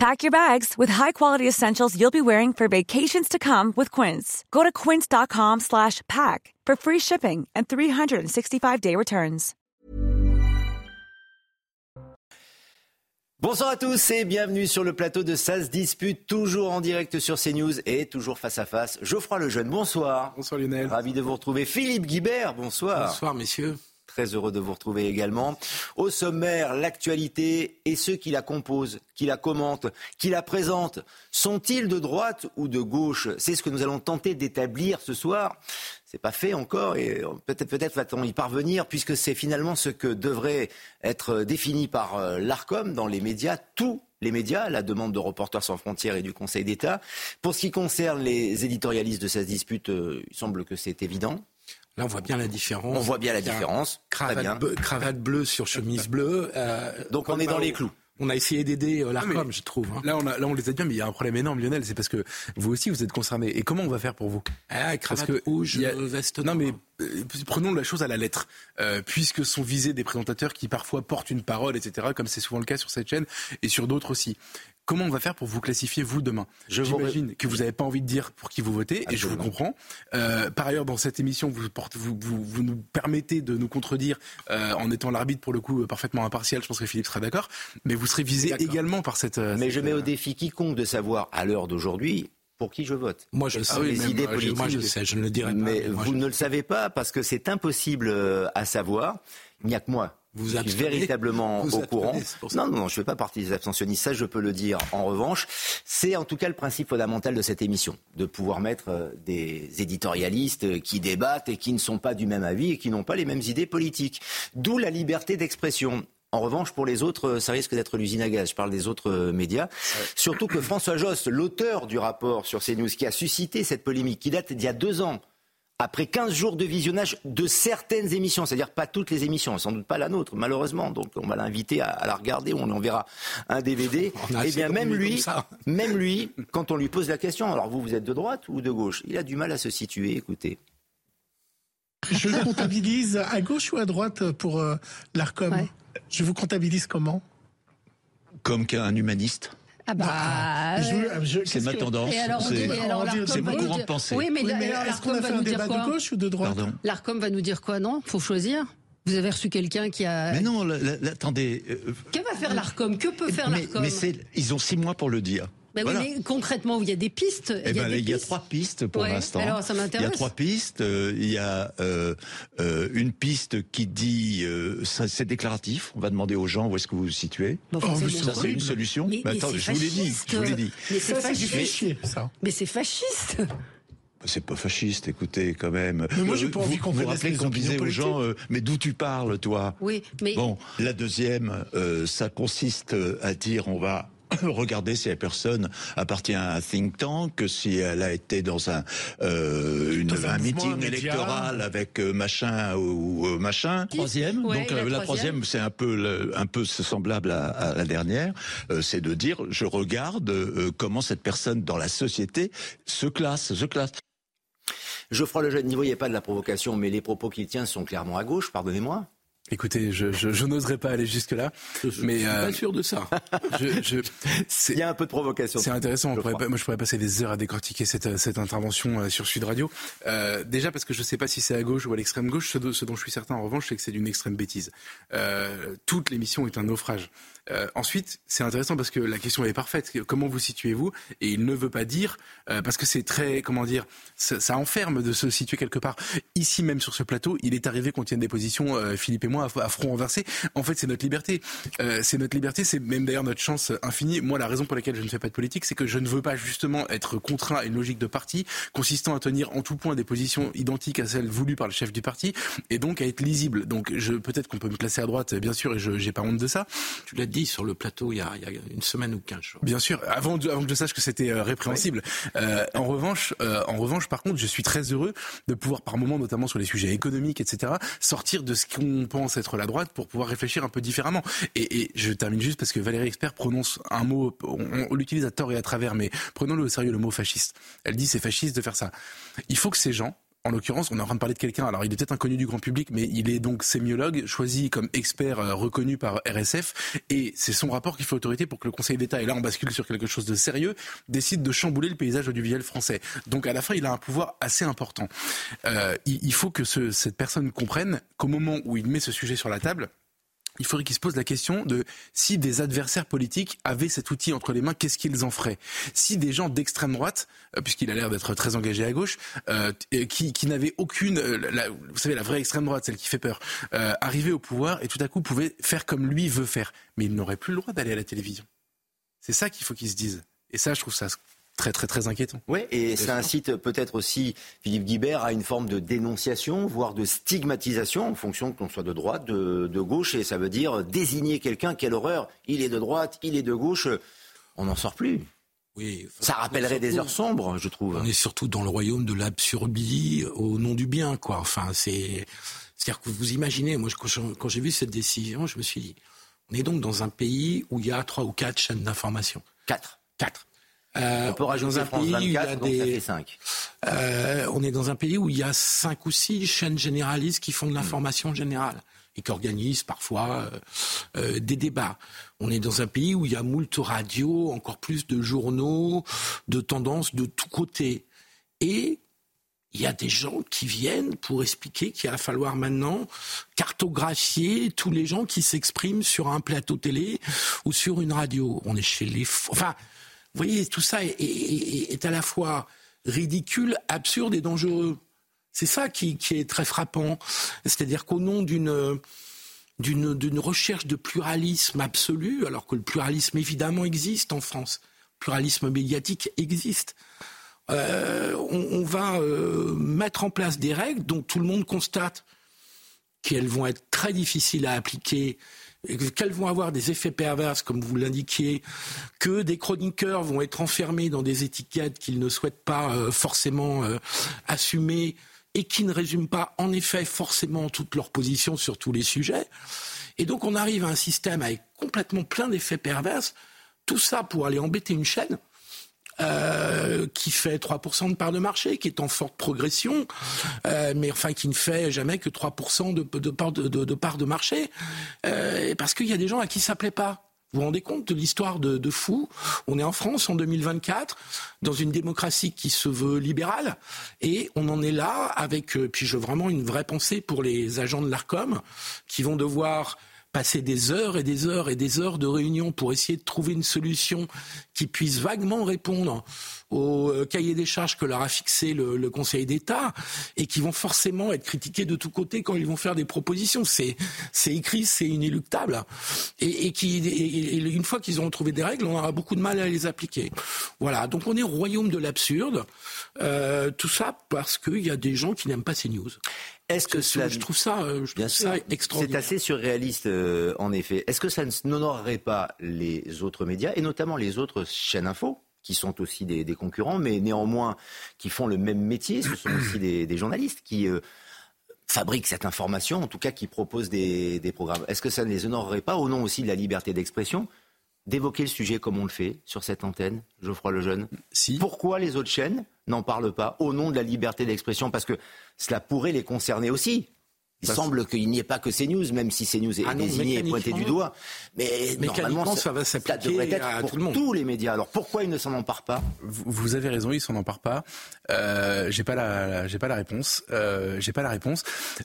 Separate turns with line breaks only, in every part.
Pack your bags with high-quality essentials you'll be wearing for vacations to come with Quince. Go to quince.com slash pack for free shipping and 365-day returns.
Bonsoir à tous et bienvenue sur le plateau de SAS Dispute, toujours en direct sur CNews et toujours face à face. Geoffroy Lejeune, bonsoir.
Bonsoir Lionel.
Ravi de vous retrouver. Philippe Guibert, bonsoir.
Bonsoir messieurs.
Très heureux de vous retrouver également. Au sommaire, l'actualité et ceux qui la composent, qui la commentent, qui la présentent, sont-ils de droite ou de gauche? C'est ce que nous allons tenter d'établir ce soir. C'est pas fait encore et peut-être va-t-on y parvenir puisque c'est finalement ce que devrait être défini par euh, l'Arcom dans les médias, tous les médias, la demande de Reporters sans frontières et du Conseil d'État. Pour ce qui concerne les éditorialistes de cette dispute, euh, il semble que c'est évident.
Là, on voit bien la différence.
On voit bien la différence.
Cravate, bleu, cravate bleue sur chemise bleue.
Euh, Donc on est dans les clous.
On a essayé d'aider euh, l'ARCOM, je trouve. Hein.
Là, on a, là, on les aide bien, mais il y a un problème énorme, Lionel. C'est parce que vous aussi, vous êtes concerné. Et comment on va faire pour vous?
Ah, Cravate parce que rouge, a... veste
Non, mais prenons la chose à la lettre. Euh, puisque sont visés des présentateurs qui parfois portent une parole, etc., comme c'est souvent le cas sur cette chaîne et sur d'autres aussi. Comment on va faire pour vous classifier, vous, demain J'imagine vous... que vous n'avez pas envie de dire pour qui vous votez, et je vous comprends. Euh, par ailleurs, dans cette émission, vous, porte, vous, vous, vous, nous permettez de nous contredire euh, en étant l'arbitre, pour le coup, parfaitement impartial. Je pense que Philippe sera d'accord. Mais vous serez visé également par cette...
Mais
cette,
je mets au défi quiconque de savoir, à l'heure d'aujourd'hui, pour qui je vote.
Moi, je sais.
Les idées
moi,
politiques.
Moi, je sais, je ne le dirai pas.
Mais,
moi,
vous ne le savez pas parce que c'est impossible à savoir. Il n'y a que moi
vous
suis véritablement
vous
au courant. Non, non, non, je ne fais pas partie des abstentionnistes, ça je peux le dire. En revanche, c'est en tout cas le principe fondamental de cette émission, de pouvoir mettre des éditorialistes qui débattent et qui ne sont pas du même avis et qui n'ont pas les mêmes idées politiques. D'où la liberté d'expression. En revanche, pour les autres, ça risque d'être l'usine à gaz. Je parle des autres médias. Ouais. Surtout que François Jost, l'auteur du rapport sur CNews, qui a suscité cette polémique, qui date d'il y a deux ans, après 15 jours de visionnage de certaines émissions, c'est-à-dire pas toutes les émissions, sans doute pas la nôtre, malheureusement. Donc on va l'inviter à, à, la regarder, on lui enverra un DVD. Et eh bien même lui, même lui, quand on lui pose la question, alors vous, vous êtes de droite ou de gauche? Il a du mal à se situer, écoutez.
Je le comptabilise à gauche ou à droite pour euh, l'ARCOM? Ouais. Je vous comptabilise comment?
Comme qu'un humaniste
ah bah,
c'est ma tendance. C'est mon courant de pensée.
Oui, mais,
oui, mais est-ce qu'on a fait un débat de gauche ou de droite?
L'ARCOM va nous dire quoi, non Faut choisir vous avez reçu quelqu'un qui a.
Mais non, attendez.
Euh... Que va faire l'ARCOM? Que peut faire l'ARCOM?
Mais, mais ils ont six mois pour le dire.
Ben
voilà.
oui, mais concrètement, il y a des pistes.
Eh
il, y a
ben,
des
il y a
pistes.
trois pistes pour
ouais.
l'instant.
Alors, ça
il y a trois pistes. Euh, il y a euh, euh, une piste qui dit c'est déclaratif. On va demander aux gens où est-ce que vous vous situez.
Bon,
oh, ça, c'est une solution.
Mais,
mais attends,
mais
je vous l'ai dit. Je vous l'ai dit.
Mais c'est
fasciste.
Mais c'est fasciste.
C'est pas fasciste, écoutez, quand même.
Mais moi, j'ai pas envie qu'on
vous, vous rappelez qu'on disait aux gens, euh, mais d'où tu parles, toi?
Oui, mais...
Bon, la deuxième, euh, ça consiste à dire, on va regarder si la personne appartient à un think tank, si elle a été dans un, euh, une,
dans un,
un meeting électoral avec euh, machin ou, ou machin.
Troisième. Ouais,
Donc la, la troisième, c'est un peu le, un peu semblable à, à la dernière. Euh, c'est de dire, je regarde euh, comment cette personne dans la société se classe, se classe.
Geoffroy Lejeune, n'y voyez pas de la provocation, mais les propos qu'il tient sont clairement à gauche, pardonnez-moi.
Écoutez, je, je, je n'oserais pas aller jusque-là.
Je
mais
suis euh, pas sûr de ça.
je, je,
Il y a un peu de provocation.
C'est intéressant. Pourrait, moi, je pourrais passer des heures à décortiquer cette, cette intervention sur Sud Radio. Euh, déjà parce que je ne sais pas si c'est à gauche ou à l'extrême gauche. Ce, ce, dont je suis certain, en revanche, c'est que c'est d'une extrême bêtise. Euh, toute l'émission est un naufrage. Euh, ensuite, c'est intéressant parce que la question est parfaite. Comment vous situez-vous? Et il ne veut pas dire euh, parce que c'est très, comment dire, ça, ça, enferme de se situer quelque part. Ici même sur ce plateau, il est arrivé qu'on tienne des positions, euh, Philippe et moi moins à, front renversé. En fait, c'est notre liberté. Euh, c'est notre liberté, c'est même d'ailleurs notre chance infinie. Moi, la raison pour laquelle je ne fais pas de politique, c'est que je ne veux pas justement être contraint à une logique de parti consistant à tenir en tout point des positions identiques à celles voulues par le chef du parti et donc à être lisible. Donc, je peut-être qu'on peut me classer à droite, bien sûr, et je n'ai pas honte de ça.
Tu l'as dit sur le plateau il y a, il y a une semaine ou quinze jours.
Bien sûr, avant, avant que je sache que c'était euh, répréhensible. Euh, en revanche, euh, en revanche, par contre, je suis très heureux de pouvoir, par moments, notamment sur les sujets économiques, etc., sortir de ce qu'on pense être la droite pour pouvoir réfléchir un peu différemment. Et, et je termine juste parce que Valérie Expert prononce un mot, on, on l'utilise à tort et à travers, mais prenons-le au sérieux, le mot fasciste. Elle dit c'est fasciste de faire ça. Il faut que ces gens en l'occurrence, on est en train de parler de quelqu'un, alors il est peut-être inconnu du grand public, mais il est donc sémiologue, choisi comme expert euh, reconnu par RSF, et c'est son rapport qui fait autorité pour que le Conseil d'État, et là on bascule sur quelque chose de sérieux, décide de chambouler le paysage audiovisuel français. Donc à la fin, il a un pouvoir assez important. Euh, il, faut que ce, cette personne comprenne qu'au moment où il met ce sujet sur la table, il faudrait qu'ils se posent la question de si des adversaires politiques avaient cet outil entre les mains, qu'est-ce qu'ils en feraient? Si des gens d'extrême droite, euh, puisqu'il a l'air d'être très engagé à gauche, euh, qui, n'avaient aucune, euh, vous savez, la vraie extrême droite, celle qui fait peur, euh, arrivaient au pouvoir et tout à coup pouvaient faire comme lui veut faire, mais ils n'auraient plus le droit d'aller à la télévision. C'est ça qu'il faut qu'ils se disent. Et ça, je trouve ça très très très inquiétant.
Oui, et ça incite peut-être aussi Philippe Guibert à une forme de dénonciation, voire de stigmatisation en fonction qu'on soit de droite, de, de, gauche, et ça veut dire désigner quelqu'un, quelle horreur, il est de droite, il est de gauche, on n'en sort plus. Oui, ça rappellerait des heures sombres, je trouve.
On est surtout dans le royaume de l'absurdie au nom du bien, quoi. Enfin, c'est, c'est-à-dire que vous imaginez, moi, quand j'ai vu cette décision, je me suis dit, on est donc dans un pays où il y a trois ou quatre chaînes d'information.
Quatre.
Quatre.
Euh, on peut rajouter un France 24, donc ça fait 5.
Euh, on est dans un pays où il y a cinq ou six chaînes généralistes qui font de l'information générale et qui organisent parfois euh, des débats. On est dans un pays où il y a moult radios, encore plus de journaux, de tendances de tous côtés. Et il y a des gens qui viennent pour expliquer qu'il va falloir maintenant cartographier tous les gens qui s'expriment sur un plateau télé ou sur une radio. On est chez les... Enfin, vous voyez, tout ça est, à la fois ridicule, absurde et dangereux. C'est ça qui, est très frappant. C'est-à-dire qu'au nom d'une recherche de pluralisme absolu, alors que le pluralisme évidemment existe en France, le pluralisme médiatique existe, euh, on, on, va euh, mettre en place des règles dont tout le monde constate qu'elles vont être très difficiles à appliquer qu'elles vont avoir des effets pervers, comme vous l'indiquiez, que des chroniqueurs vont être enfermés dans des étiquettes qu'ils ne souhaitent pas euh, forcément euh, assumer et qui ne résument pas en effet forcément toute leur position sur tous les sujets. Et donc on arrive à un système avec complètement plein d'effets pervers, tout ça pour aller embêter une chaîne euh, qui fait 3% de part de marché, qui est en forte progression, euh, mais enfin qui ne fait jamais que 3% de, de, part de, marché, euh, parce qu'il y a des gens à qui ça plaît pas. Vous vous rendez compte de l'histoire de, de, fou? On est en France en 2024, dans une démocratie qui se veut libérale, et on en est là avec, puis je vraiment une vraie pensée pour les agents de l'Arcom, qui vont devoir passer des heures et des heures et des heures de réunion pour essayer de trouver une solution qui puisse vaguement répondre au euh, cahier des charges que leur a fixé le, le Conseil d'État et qui vont forcément être critiqués de tous côtés quand ils vont faire des propositions. C'est, écrit, c'est inéluctable. Et, et qui, et, et une fois qu'ils auront trouvé des règles, on aura beaucoup de mal à les appliquer. Voilà. Donc on est au royaume de l'absurde. Euh, tout ça parce qu'il y a des gens qui n'aiment pas ces news.
Est-ce que cela...
je trouve ça, euh, je trouve ça extraordinaire.
C'est assez surréaliste, euh, en effet. Est-ce que ça n'honorerait pas les autres médias et notamment les autres chaînes info qui sont aussi des, des, concurrents, mais néanmoins qui font le même métier. Ce sont aussi des, des journalistes qui euh, fabriquent cette information, en tout cas qui proposent des, des programmes. Est-ce que ça ne les honorerait pas, au nom aussi de la liberté d'expression, d'évoquer le sujet comme on le fait sur cette antenne, Geoffroy Lejeune
si.
Pourquoi les autres chaînes n'en parlent pas au nom de la liberté d'expression? Parce que cela pourrait les concerner aussi. Il ça semble qu'il n'y ait pas que CNews, même si CNews est ah non, désigné et pointé du doigt. Mais normalement,
ça, va
ça devrait être
à
pour
tout le monde.
tous les médias. Alors pourquoi ils ne s'en emparent pas?
Vous, vous, avez raison, ils s'en emparent pas. Euh, j'ai pas la, j'ai pas la réponse. Euh, j'ai pas la réponse.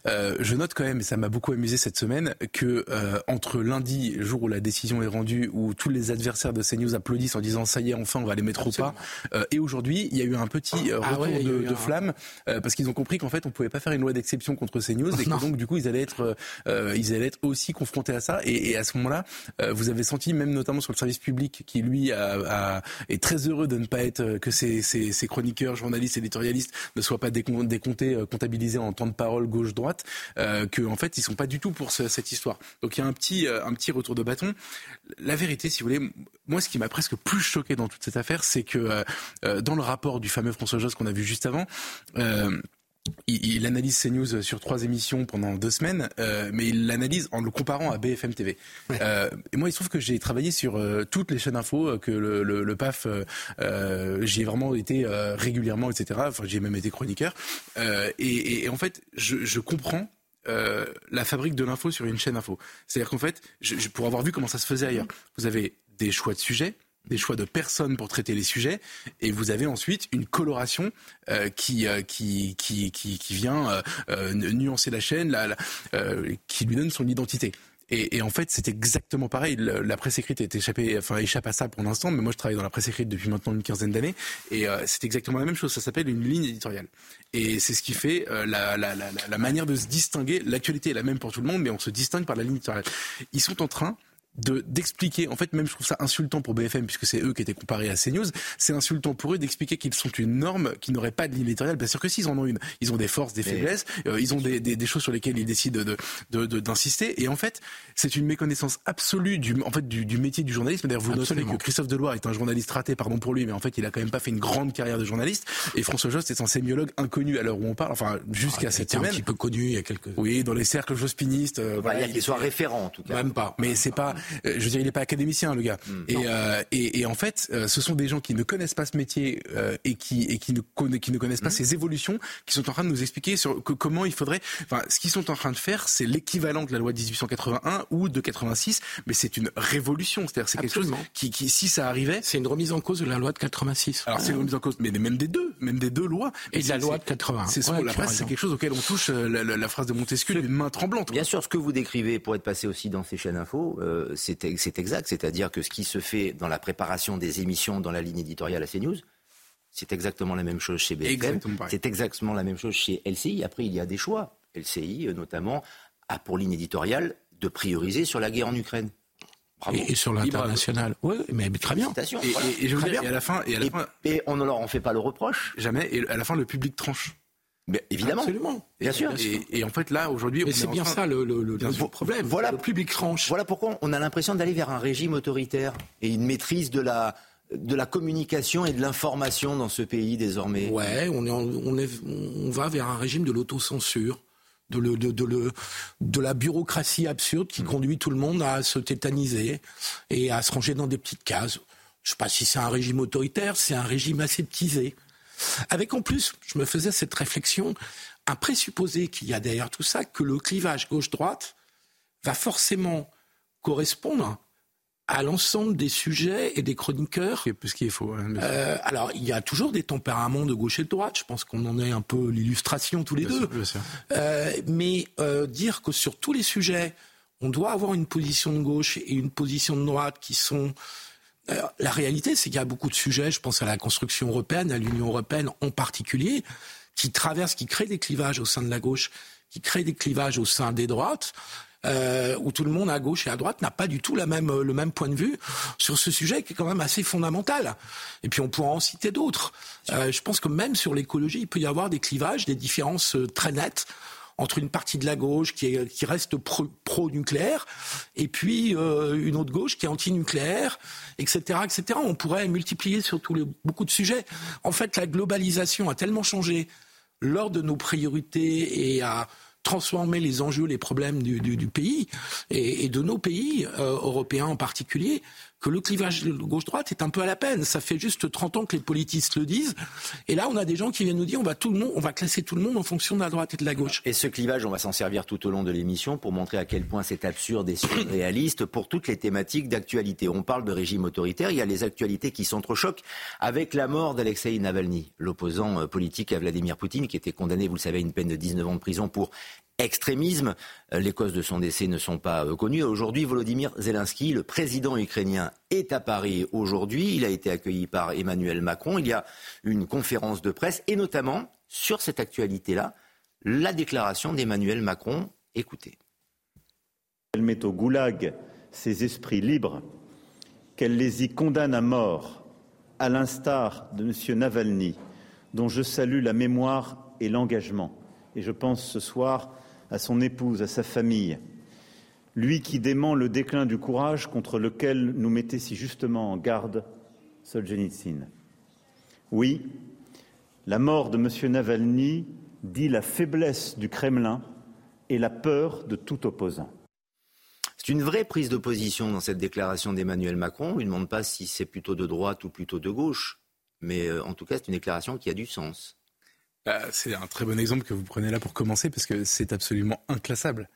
Euh, je note quand même, et ça m'a beaucoup amusé cette semaine, que euh, entre lundi, jour où la décision est rendue, où tous les adversaires de CNews applaudissent en disant ça y est, enfin on va les mettre
Absolument.
au pas, euh, et aujourd'hui, il y a eu un petit euh,
ah
retour
ouais,
de, de
un...
flamme parce qu'ils ont compris qu'en fait on pouvait pas faire une loi d'exception contre CNews et donc du coup ils allaient être, ils allaient être aussi confrontés à ça. Et, à ce moment-là, vous avez senti même notamment sur le service public qui lui est très heureux de ne pas être que ses, chroniqueurs, journalistes, éditorialistes ne soient pas décomptés, comptabilisés en temps de parole gauche-droite, que en fait ils sont pas du tout pour cette histoire. Donc il y a un petit, un petit retour de bâton. La vérité, si vous voulez, moi ce qui m'a presque plus choqué dans toute cette affaire, c'est que dans le rapport du fameux François Josse qu'on a vu juste avant, euh, il, analyse CNews sur trois émissions pendant deux semaines, euh, mais il l'analyse en le comparant à BFM TV. Euh, et moi, il se trouve que j'ai travaillé sur toutes les chaînes info, que le, PAF, j'y ai vraiment été régulièrement, etc. Enfin, j'ai même été chroniqueur. Et, en fait, je, comprends la fabrique de l'info sur une chaîne info. C'est-à-dire qu'en fait, je, pour avoir vu comment ça se faisait ailleurs, vous avez des choix de sujets, des choix de personnes pour traiter les sujets, et vous avez ensuite une coloration euh, qui, euh, qui, qui, qui, qui, vient euh, nuancer la chaîne, la, qui lui donne son identité. Et, et, en fait, c'est exactement pareil. La presse écrite est échappée, enfin, échappe à ça pour l'instant, mais moi, je travaille dans la presse écrite depuis maintenant une quinzaine d'années, et c'est exactement la même chose. Ça s'appelle une ligne éditoriale. Et c'est ce qui fait la, la, la, la manière de se distinguer. L'actualité est la même pour tout le monde, mais on se distingue par la ligne éditoriale. Ils sont en train d'expliquer, en fait même je trouve ça insultant pour BFM puisque c'est eux qui étaient comparés à CNews, c'est insultant pour eux d'expliquer qu'ils sont une norme qui n'aurait pas de ligne éditoriale. Bien sûr que s'ils en ont une, ils ont des forces, des faiblesses, euh, ils ont des, des, des, choses sur lesquelles ils décident de, d'insister. De, et en fait, c'est une méconnaissance absolue du, en fait, du, du métier du journalisme. D'ailleurs, vous noterez que Christophe Deloire est un journaliste raté, pardon pour lui, mais en fait, il a quand même pas fait une grande carrière de journaliste. Et François Jost est un sémiologue inconnu à l'heure où on parle, enfin jusqu'à ah, cette semaine.
Un petit peu connu il y a quelques.
Oui, dans les cercles jospinistes.
Euh, voilà, il soit référent en tout cas.
Même pas. Mais c'est pas. Euh, je veux dire, il est pas académicien, le gars. Hmm. Euh, et, et, en fait, euh, ce sont des gens qui ne connaissent pas ce métier euh, et qui et qui ne qui ne connaissent pas hmm. ces évolutions, qui sont en train de nous expliquer sur comment il faudrait. Enfin, ce qu'ils sont en train de faire, c'est l'équivalent de la loi de 1881 ou de 86, mais c'est une révolution. C'est-à-dire, c'est quelque chose qui, qui, si ça arrivait,
c'est une remise en cause de la loi de 86.
Alors, c'est une remise en cause, mais même des deux, même des deux lois.
Et de la loi de 80.
C'est la presse, c'est quelque chose auquel on touche la, phrase de Montesquieu d'une main tremblante.
Bien sûr, ce que vous décrivez pour être passé aussi dans ces chaînes info, c'est exact. C'est-à-dire que ce qui se fait dans la préparation des émissions dans la ligne éditoriale à CNews, c'est exactement la même chose chez BFM, c'est exactement la même chose chez LCI. Après, il y a des choix. LCI, euh, notamment, a pour ligne éditoriale de prioriser sur la guerre en Ukraine.
Et, sur l'international. Oui, mais très bien.
Et, je dire, à la fin, et, à la fin,
et on ne leur en fait pas le reproche.
Jamais. Et à la fin, le public tranche.
Mais évidemment.
Absolument.
Bien sûr.
Et, en fait, là, aujourd'hui,
c'est bien ça le, le, problème.
Voilà,
le public tranche.
Voilà pourquoi on a l'impression d'aller vers un régime autoritaire et une maîtrise de la de la communication et de l'information dans ce pays désormais.
Ouais, on, est, on, est, on va vers un régime de l'autocensure. De, le, de, de, de, la bureaucratie absurde qui mm. conduit tout le monde à se tétaniser et à se ranger dans des petites cases. Je ne sais pas si c'est un régime autoritaire, c'est un régime aseptisé. Avec en plus, je me faisais cette réflexion, un présupposé qu'il y a derrière tout ça, que le clivage gauche-droite va forcément correspondre à l'ensemble des sujets et des chroniqueurs.
Ce qui est faux. Hein,
euh, alors, il y a toujours des tempéraments de gauche et de droite. Je pense qu'on en est un peu l'illustration tous les deux. Euh, mais euh, dire que sur tous les sujets, on doit avoir une position de gauche et une position de droite qui sont la réalité, c'est qu'il y a beaucoup de sujets, je pense à la construction européenne, à l'Union européenne en particulier, qui traversent, qui créent des clivages au sein de la gauche, qui créent des clivages au sein des droites, euh, où tout le monde à gauche et à droite n'a pas du tout le même point de vue sur ce sujet qui est quand même assez fondamental. Et puis on pourra en citer d'autres. Euh, je pense que même sur l'écologie, il peut y avoir des clivages, des différences euh, très nettes entre une partie de la gauche qui, est, qui reste pro-nucléaire et puis euh, une autre gauche qui est anti-nucléaire, etc., etc. On pourrait multiplier sur tous les, beaucoup de sujets. En fait, la globalisation a tellement changé lors de nos priorités et a transformé les enjeux, les problèmes du, du, du pays et, et, de nos pays euh, européens en particulier, que le clivage gauche-droite est un peu à la peine. Ça fait juste 30 ans que les politistes le disent. Et là, on a des gens qui viennent nous dire on va, tout le monde, on va classer tout le monde en fonction de la droite et de la gauche.
Et ce clivage, on va s'en servir tout au long de l'émission pour montrer à quel point c'est absurde et surréaliste pour toutes les thématiques d'actualité. On parle de régime autoritaire, il y a les actualités qui s'entrechoquent avec la mort d'Alexei Navalny, l'opposant euh, politique à Vladimir Poutine, qui était condamné, vous le savez, à une peine de 19 ans de prison pour extrémisme. Euh, les causes de son décès ne sont pas euh, connues. Aujourd'hui, Volodymyr Zelensky, le président ukrainien, est à Paris aujourd'hui. Il a été accueilli par Emmanuel Macron. Il y a une conférence de presse et notamment sur cette actualité-là, la déclaration d'Emmanuel Macron. Écoutez.
Elle met au goulag ces esprits libres, qu'elle les y condamne à mort, à l'instar de M. Navalny, dont je salue la mémoire et l'engagement. Et je pense ce soir à son épouse, à sa famille, lui qui dément le déclin du courage contre lequel nous mettait si justement en garde Solzhenitsyn. Oui, la mort de M. Navalny dit la faiblesse du Kremlin et la peur de tout opposant.
C'est une vraie prise de position dans cette déclaration d'Emmanuel Macron. On ne lui demande pas si c'est plutôt de droite ou plutôt de gauche. Mais euh, en tout cas, c'est une déclaration qui a du sens.
Bah, c'est un très bon exemple que vous prenez là pour commencer, parce que c'est absolument inclassable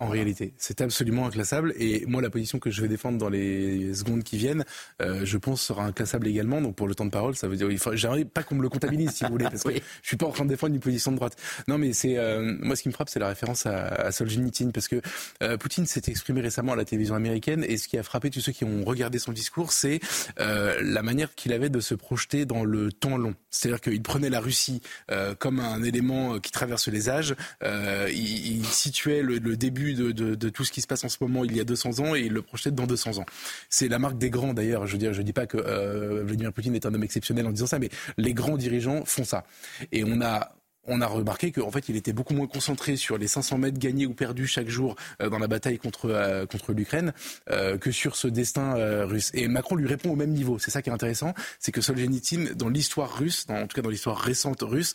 en réalité. C'est absolument inclassable. Et moi, la position que je vais défendre dans les secondes qui viennent, euh, je pense sera inclassable également. Donc pour le temps de parole, ça veut dire, j'aimerais pas qu'on me le comptabilise, si vous voulez, parce que je suis pas en train de défendre une position de droite. Non, mais c'est euh, moi ce qui me frappe, c'est la référence à, à Solzhenitsyn, parce que euh, Poutine s'est exprimé récemment à la télévision américaine, et ce qui a frappé tous ceux qui ont regardé son discours, c'est la manière qu'il avait de se projeter dans le temps long. C'est-à-dire qu'il prenait la Russie comme un élément qui traverse les âges. Il, il, situait le, le début de, tout ce qui se passe en ce moment il y a 200 ans et il le projetait dans 200 ans. C'est la marque des grands d'ailleurs. Je veux dis pas que euh, Vladimir Poutine est un homme exceptionnel en disant ça, mais les grands dirigeants font ça. Et on a on a remarqué qu'en fait, il était beaucoup moins concentré sur les 500 mètres gagnés ou perdus chaque jour euh, dans la bataille contre, euh, contre l'Ukraine que sur ce destin russe. Et Macron lui répond au même niveau. C'est ça qui est intéressant, c'est que Solzhenitsyn, dans l'histoire russe, en tout cas dans l'histoire récente russe,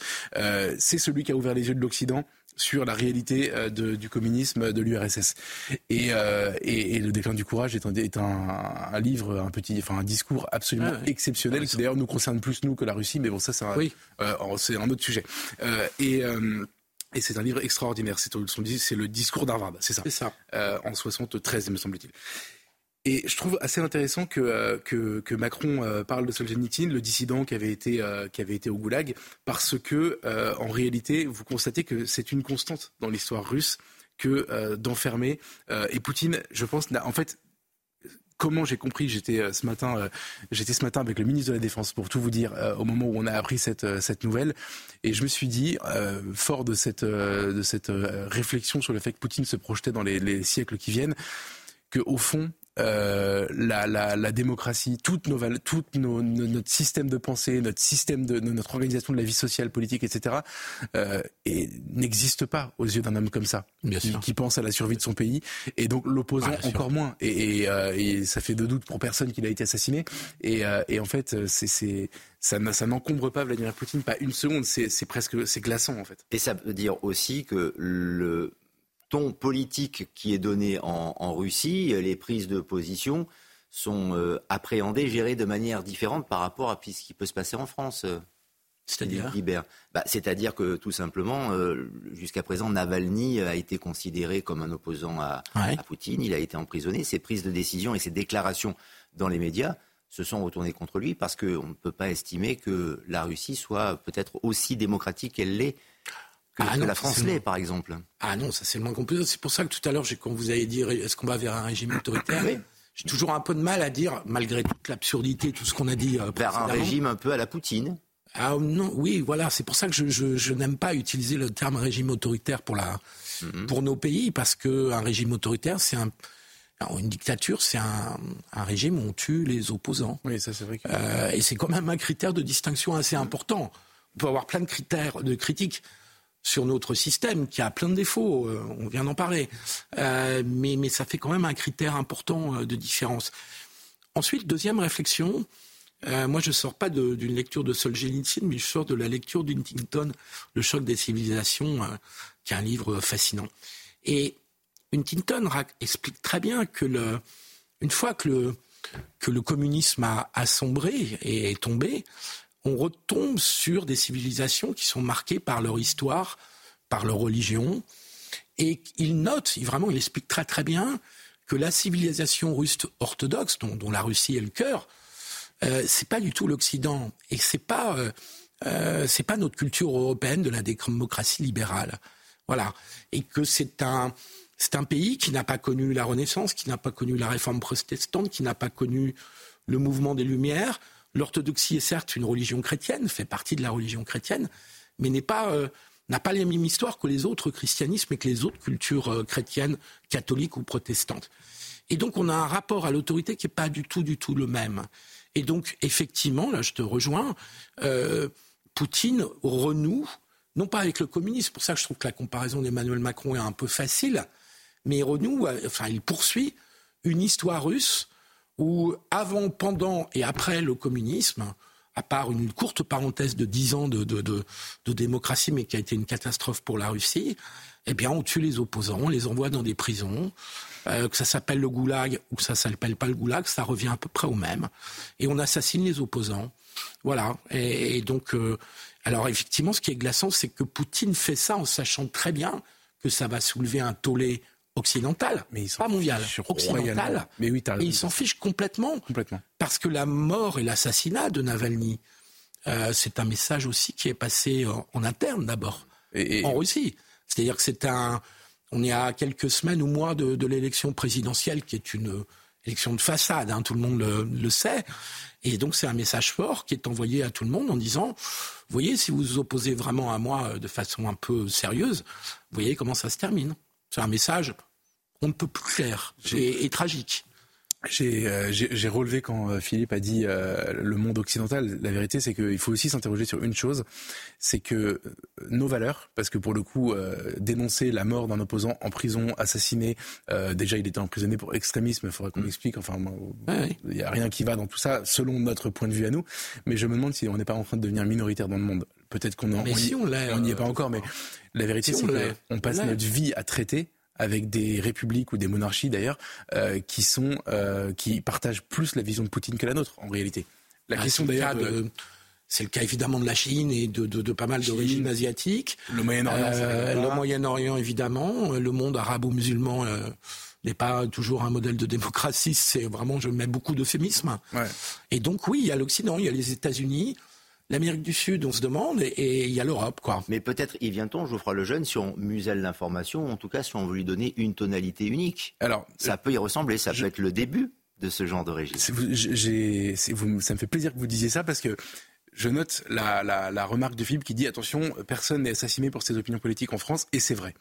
c'est celui qui a ouvert les yeux de l'Occident sur la réalité euh, de, du communisme de l'URSS. Et, euh, et, et, le déclin du courage est un, est un, un, livre, un petit, enfin un discours absolument ah exceptionnel qui d'ailleurs nous concerne plus nous que la Russie, mais bon ça c'est un, oui. euh, un autre sujet. Euh, et et c'est un livre extraordinaire. C'est le discours d'Harvard, c'est ça.
ça.
En 73, me semble-t-il. Et je trouve assez intéressant que, euh, que, Macron euh, parle de Solzhenitsyn, le dissident qui avait été, euh, qui avait été au goulag, parce que, en réalité, vous constatez que c'est une constante dans l'histoire russe que d'enfermer. et Poutine, je pense, en fait, comment j'ai compris J'étais ce matin, j'étais ce matin avec le ministre de la Défense pour tout vous dire au moment où on a appris cette cette nouvelle, et je me suis dit, fort de cette de cette réflexion sur le fait que Poutine se projetait dans les, les siècles qui viennent, que au fond, euh, la, la, la, démocratie, toute nos, tout nos, notre système de pensée, notre système de notre organisation de la vie sociale, politique, etc., euh, n'existe pas aux yeux d'un homme comme ça,
Bien
qui,
sûr.
qui, pense à la survie de son pays, et donc l'opposant ah, encore moins. Et, et, euh, et, ça fait de doute pour personne qu'il a été assassiné. Et, euh, et en fait, c'est ça, ça n'encombre pas Vladimir Poutine, pas une seconde. C'est presque c'est glaçant en fait.
Et ça veut dire aussi que le ton politique qui est donné en, en Russie, les prises de position sont euh, appréhendées, gérées de manière différente par rapport à ce qui peut se passer en France.
C'est-à-dire?
Bah, C'est-à-dire que tout simplement, euh, jusqu'à présent, Navalny a été considéré comme un opposant à,
ouais.
à, Poutine. Il a été emprisonné. Ses prises de décision et ses déclarations dans les médias se sont retournées contre lui parce qu'on ne peut pas estimer que la Russie soit peut-être aussi démocratique qu'elle l'est que,
ah
que
non,
la France l'est, par exemple.
Ah non, ça c'est le moins qu'on peut dire. C'est pour ça que tout à l'heure, quand vous avez dit est-ce qu'on va vers un régime autoritaire, oui. j'ai toujours un peu de mal à dire, malgré toute l'absurdité, tout ce qu'on a dit. Euh,
vers un régime un peu à la Poutine.
Ah non, oui, voilà, c'est pour ça que je, je, je n'aime pas utiliser le terme régime autoritaire pour la, mm -hmm. pour nos pays, parce que un régime autoritaire, c'est un une dictature, c'est un, un, régime où on tue les opposants.
Oui, ça c'est vrai. Que...
Euh, et c'est quand même un critère de distinction assez important. On peut avoir plein de critères de critiques sur notre système qui a plein de défauts, euh, on vient d'en parler, euh, mais, ça fait quand même un critère important euh, de différence. Ensuite, deuxième réflexion, moi je sors pas d'une lecture de Solzhenitsyn, mais je sors de la lecture d'Huntington, Le choc des civilisations, qui est un livre fascinant. Et Huntington explique très bien que le, une fois que le, que le communisme a, a sombré et est tombé, on retombe sur des civilisations qui sont marquées par leur histoire, par leur religion. Et il note, vraiment, il explique très très bien que la civilisation russe orthodoxe, dont, la Russie est le cœur, euh, c'est pas du tout l'Occident et c'est pas euh, euh, c'est pas notre culture européenne de la démocratie libérale. Voilà, et que c'est un c'est un pays qui n'a pas connu la Renaissance, qui n'a pas connu la réforme protestante, qui n'a pas connu le mouvement des Lumières. L'orthodoxie est certes une religion chrétienne, fait partie de la religion chrétienne, mais n'est pas, euh, n'a pas la même histoire que les autres christianismes et que les autres cultures euh, chrétiennes, catholiques ou protestantes. Et donc on a un rapport à l'autorité qui n'est pas du tout, du tout le même. Et donc effectivement, là je te rejoins, euh, Poutine renoue, non pas avec le communisme, pour ça je trouve que la comparaison d'Emmanuel Macron est un peu facile, mais il renoue, enfin il poursuit une histoire russe où avant, pendant et après le communisme, à part une courte parenthèse de dix ans de, de, démocratie, mais qui a été une catastrophe pour la Russie, eh bien, on tue les opposants, on les envoie dans des prisons. Euh, que ça s'appelle le goulag ou que ça s'appelle pas le goulag, ça revient à peu près au même. Et on assassine les opposants. Voilà. Et, donc, euh, alors effectivement, ce qui est glaçant, c'est que Poutine fait ça en sachant très bien que ça va soulever un tollé occidental, mais pas mondial, occidental.
Mais oui,
et il s'en fiche complètement,
complètement.
Parce que la mort et l'assassinat de Navalny, euh, c'est un message aussi qui est passé en, interne d'abord, en Russie. C'est-à-dire que c'est un, on est à quelques semaines ou mois de, l'élection présidentielle, qui est une élection de façade, hein, tout le monde le, le, sait. Et donc c'est un message fort qui est envoyé à tout le monde en disant, vous voyez, si vous vous opposez vraiment à moi euh, de façon un peu sérieuse, vous voyez comment ça se termine. C'est un message on ne peut plus clair et, tragique.
Euh, j'ai relevé quand euh, Philippe a dit euh, le monde occidental. La vérité, c'est qu'il faut aussi s'interroger sur une chose, c'est que nos valeurs, parce que pour le coup, dénoncer la mort d'un opposant en prison, assassiné, déjà il était emprisonné pour extrémisme, il faudrait qu'on m'explique. Mm. Enfin, il n'y a rien qui va dans tout ça, selon notre point de vue à nous. Mais je me demande si on n'est pas en train de devenir minoritaire dans le monde. Peut-être qu'on
n'y si on,
n'y est pas encore, mais la vérité, c'est qu'on passe notre vie à traiter avec des républiques ou des monarchies d'ailleurs, euh, qui sont euh, qui partagent plus la vision de Poutine que la nôtre en réalité.
La ah, question d'ailleurs c'est le cas évidemment de la Chine et de, de, de pas mal d'origines asiatiques.
Le Moyen-Orient.
Euh, le Moyen-Orient évidemment. Le monde arabo-musulman euh, n'est pas toujours un modèle de démocratie. C'est vraiment, je mets beaucoup d'euphémisme. Ouais. Et donc oui, il y a l'Occident, il y a les États-Unis l'Amérique du Sud, on se demande, et il y a l'Europe, quoi.
Mais peut-être y vient-on, Geoffroy Lejeune, si on muselle l'information, en tout cas si on veut lui donner une tonalité unique. Alors, ça euh, peut y ressembler, ça peut être le début de ce genre de registre.
ça me fait plaisir que vous disiez ça parce que je note la, la, la, remarque de Philippe qui dit attention, personne n'est assassiné pour ses opinions politiques en France, et c'est vrai.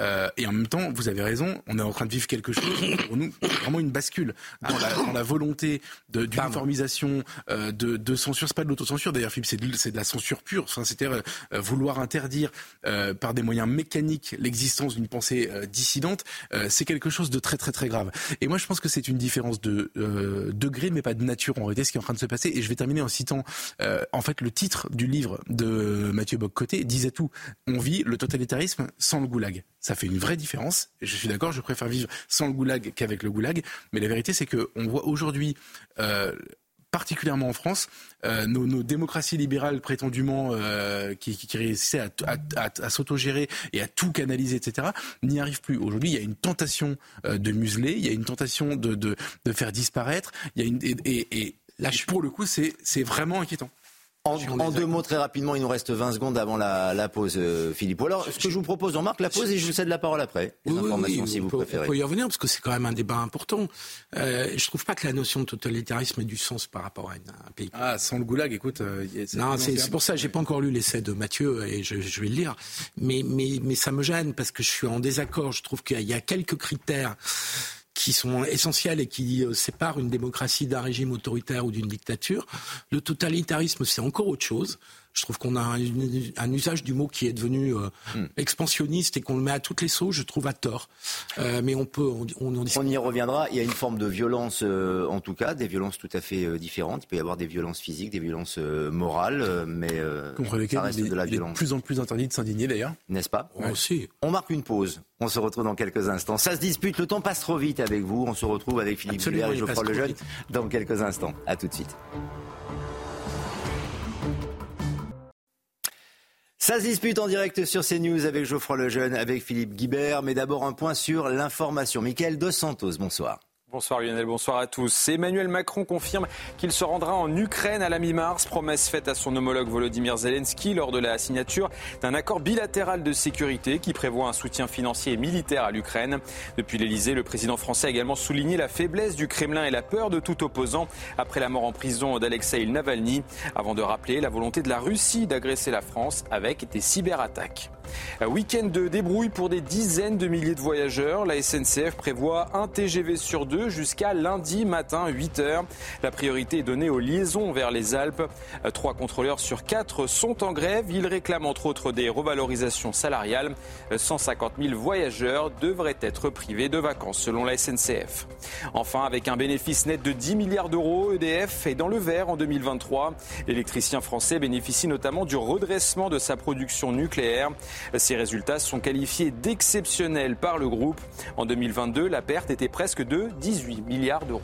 Euh, et en même temps, vous avez raison, on est en train de vivre quelque chose pour nous vraiment une bascule dans la, dans la volonté d'uniformisation, euh, de, de censure. C'est pas de l'autocensure d'ailleurs, Philippe, c'est de, de, la censure pure. Enfin, c'était euh, vouloir interdire euh, par des moyens mécaniques l'existence d'une pensée dissidente. c'est quelque chose de très très très grave. Et moi, je pense que c'est une différence de degré, mais pas de nature en réalité, ce qui est en train de se passer. Et je vais terminer en citant en fait, le titre du livre de Mathieu Boccoté disait tout. On vit le totalitarisme sans le goulag. Ça fait une vraie différence. Je suis d'accord, je préfère vivre sans le goulag qu'avec le goulag. Mais la vérité, c'est qu'on voit aujourd'hui euh, particulièrement en France, euh, nos, démocraties libérales prétendument euh, qui, qui, réussissaient à, s'autogérer et à tout canaliser, etc., n'y arrivent plus. Aujourd'hui, il y a une tentation de museler, il y a une tentation de, de, faire disparaître, il y a une, et, et là, pour le coup, c'est vraiment inquiétant.
En, deux mots, très rapidement, il nous reste 20 secondes avant la, pause, euh, Philippe. Ou alors, ce que je vous propose, on marque la pause et je vous cède la parole après. Les informations, si vous préférez.
On peut y revenir parce que c'est quand même un débat important. Euh, je trouve pas que la notion de totalitarisme ait du sens par rapport à un pays.
Ah, sans le goulag, écoute.
Euh, non, c'est pour ça. J'ai pas encore lu l'essai de Mathieu et je, je, vais le lire. Mais, mais, mais ça me gêne parce que je suis en désaccord. Je trouve qu'il y a quelques critères qui sont essentiels et qui euh, séparent une démocratie d'un régime autoritaire ou d'une dictature. Le totalitarisme, c'est encore autre chose. Je trouve qu'on a un, usage du mot qui est devenu euh, hmm. expansionniste et qu'on le met à toutes les sauces, je trouve à tort. Euh, mais on peut, on,
on, on, y reviendra. Il y a une forme de violence, euh, en tout cas, des violences tout à fait différentes. Il peut y avoir des violences physiques, des violences morales, mais
contre lesquelles ça reste de la violence. de plus en plus interdit de s'indigner d'ailleurs.
N'est-ce pas?
Aussi.
On marque une pause. On se retrouve dans quelques instants. Ça se dispute, le temps passe trop vite avec vous. On se retrouve avec Philippe Gilbert et Geoffroy Lejeune dans quelques instants. À tout de suite. Ça se dispute en direct sur CNews avec Geoffroy Lejeune, avec Philippe Guibert. Mais d'abord un point sur l'information. Michael Dos Santos, bonsoir.
Bonsoir Lionel, bonsoir à tous. Emmanuel Macron confirme qu'il se rendra en Ukraine à la mi-mars, promesse faite à son homologue Volodymyr Zelensky lors de la signature d'un accord bilatéral de sécurité qui prévoit un soutien financier et militaire à l'Ukraine. Depuis l'Elysée, le président français a également souligné la faiblesse du Kremlin et la peur de tout opposant après la mort en prison d'Alexei Navalny, avant de rappeler la volonté de la Russie d'agresser la France avec des cyberattaques. Week-end de débrouille pour des dizaines de milliers de voyageurs. La SNCF prévoit un TGV sur deux jusqu'à lundi matin 8h. La priorité est donnée aux liaisons vers les Alpes. Trois contrôleurs sur quatre sont en grève. Ils réclament entre autres des revalorisations salariales. 150 000 voyageurs devraient être privés de vacances selon la SNCF. Enfin, avec un bénéfice net de 10 milliards d'euros, EDF est dans le vert en 2023. L'électricien français bénéficie notamment du redressement de sa production nucléaire. Ces résultats sont qualifiés d'exceptionnels par le groupe. En 2022, la perte était presque de 18 milliards d'euros.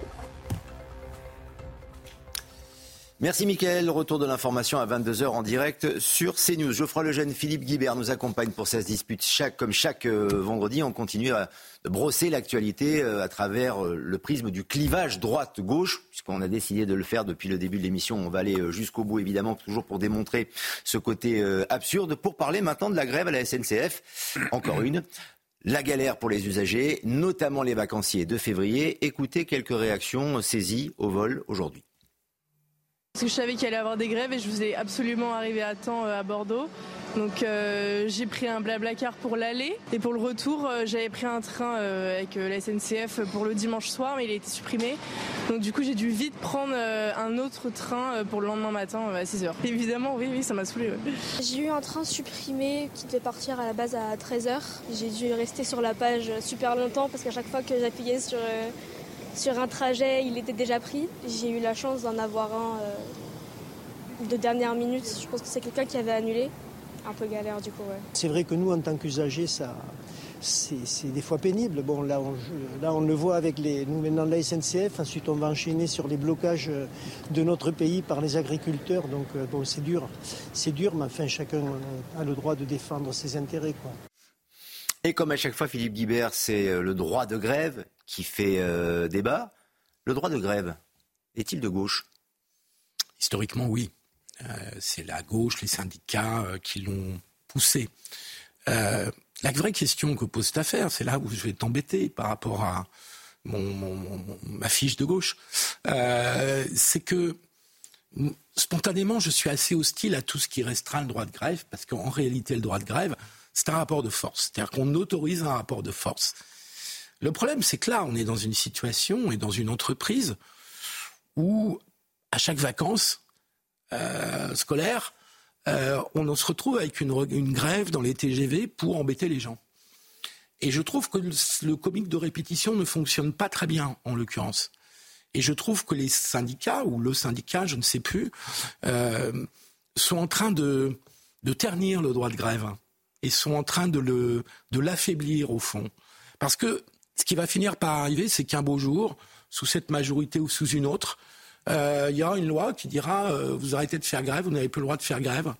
Merci Mickaël. Retour de l'information à 22h en direct sur CNews. Geoffroy Lejeune, Philippe Guibert nous accompagne pour cette dispute. Comme chaque euh, vendredi, on continue à brosser l'actualité euh, à travers euh, le prisme du clivage droite-gauche, puisqu'on a décidé de le faire depuis le début de l'émission. On va aller jusqu'au bout, évidemment, toujours pour démontrer ce côté absurde. Pour parler maintenant de la grève à la SNCF, encore une. La galère pour les usagers, notamment les vacanciers de février. Écoutez quelques réactions saisies au vol aujourd'hui.
Parce que je savais qu'il allait y avoir des grèves et je voulais absolument arriver à temps euh, à Bordeaux. Donc euh, j'ai pris un blabla-car pour l'aller et pour le retour euh, j'avais pris un train avec la SNCF pour le dimanche soir mais il a été supprimé. Donc du coup j'ai dû vite prendre un autre train pour le lendemain matin à 6h. Évidemment oui oui ça m'a saoulé.
J'ai eu un train supprimé qui devait partir à la base à 13h. J'ai dû rester sur la page super longtemps parce qu'à chaque fois que j'appuyais sur sur un trajet, il était déjà pris. J'ai eu la chance d'en avoir un euh, de dernière minute. Je pense que c'est quelqu'un qui avait annulé. Un peu galère du coup. Ouais.
C'est vrai que nous, en tant qu'usagers, ça, c'est des fois pénible. Bon, là, on, là, on le voit avec les, nous maintenant la SNCF. Ensuite, on va enchaîner sur les blocages de notre pays par les agriculteurs. Donc, euh, bon, c'est dur. C'est dur, mais enfin, chacun a le droit de défendre ses intérêts. Quoi.
Et comme à chaque fois, Philippe Guibert, c'est euh, le droit de grève qui fait euh, débat. Le droit de grève est-il de gauche?
Historiquement, oui. Euh, c'est la gauche, les syndicats qui l'ont poussé. la vraie question que pose cette affaire, c'est là où je vais t'embêter par rapport à ma fiche de gauche, c'est que spontanément, je suis assez hostile à tout ce qui restreint le droit de grève, parce qu'en réalité, le droit de grève, c'est un rapport de force. C'est-à-dire qu'on autorise un rapport de force. Le problème, c'est que là, on est dans une situation et dans une entreprise où, à chaque vacances euh, scolaires, euh, on se retrouve avec une, grève dans les TGV pour embêter les gens. Et je trouve que le, comique de répétition ne fonctionne pas très bien, en l'occurrence. Et je trouve que les syndicats, ou le syndicat, je ne sais plus, euh, sont en train de, ternir le droit de grève et sont en train de l'affaiblir au fond. Parce que ce qui va finir par arriver, c'est qu'un beau jour, sous cette majorité ou sous une autre, euh, il y aura une loi qui dira euh, vous arrêtez de faire grève, vous n'avez plus le droit de faire grève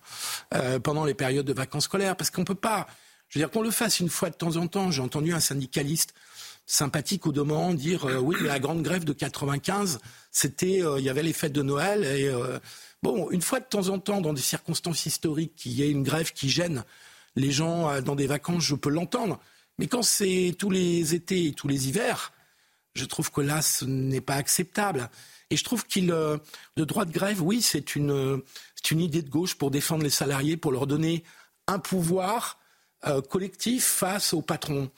euh, pendant les périodes de vacances scolaires, parce qu'on peut pas. Je veux dire qu'on le fasse une fois de temps en temps. J'ai entendu un syndicaliste sympathique au demeurant dire oui, mais la grande grève de 95, c'était il y avait les fêtes de Noël et bon, une fois de temps en temps, dans des circonstances historiques, qu'il y ait une grève qui gêne les gens euh, dans des vacances, je peux l'entendre. Mais quand c'est tous les étés et tous les hivers, je trouve que là, ce n'est pas acceptable. Et je trouve qu'il, euh, le droit de grève, oui, c'est une, c'est une idée de gauche pour défendre les salariés, pour leur donner un pouvoir euh, collectif face au patron.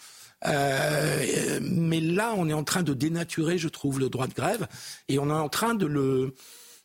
mais là, on est en train de dénaturer, je trouve, le droit de grève, et on est en train de le,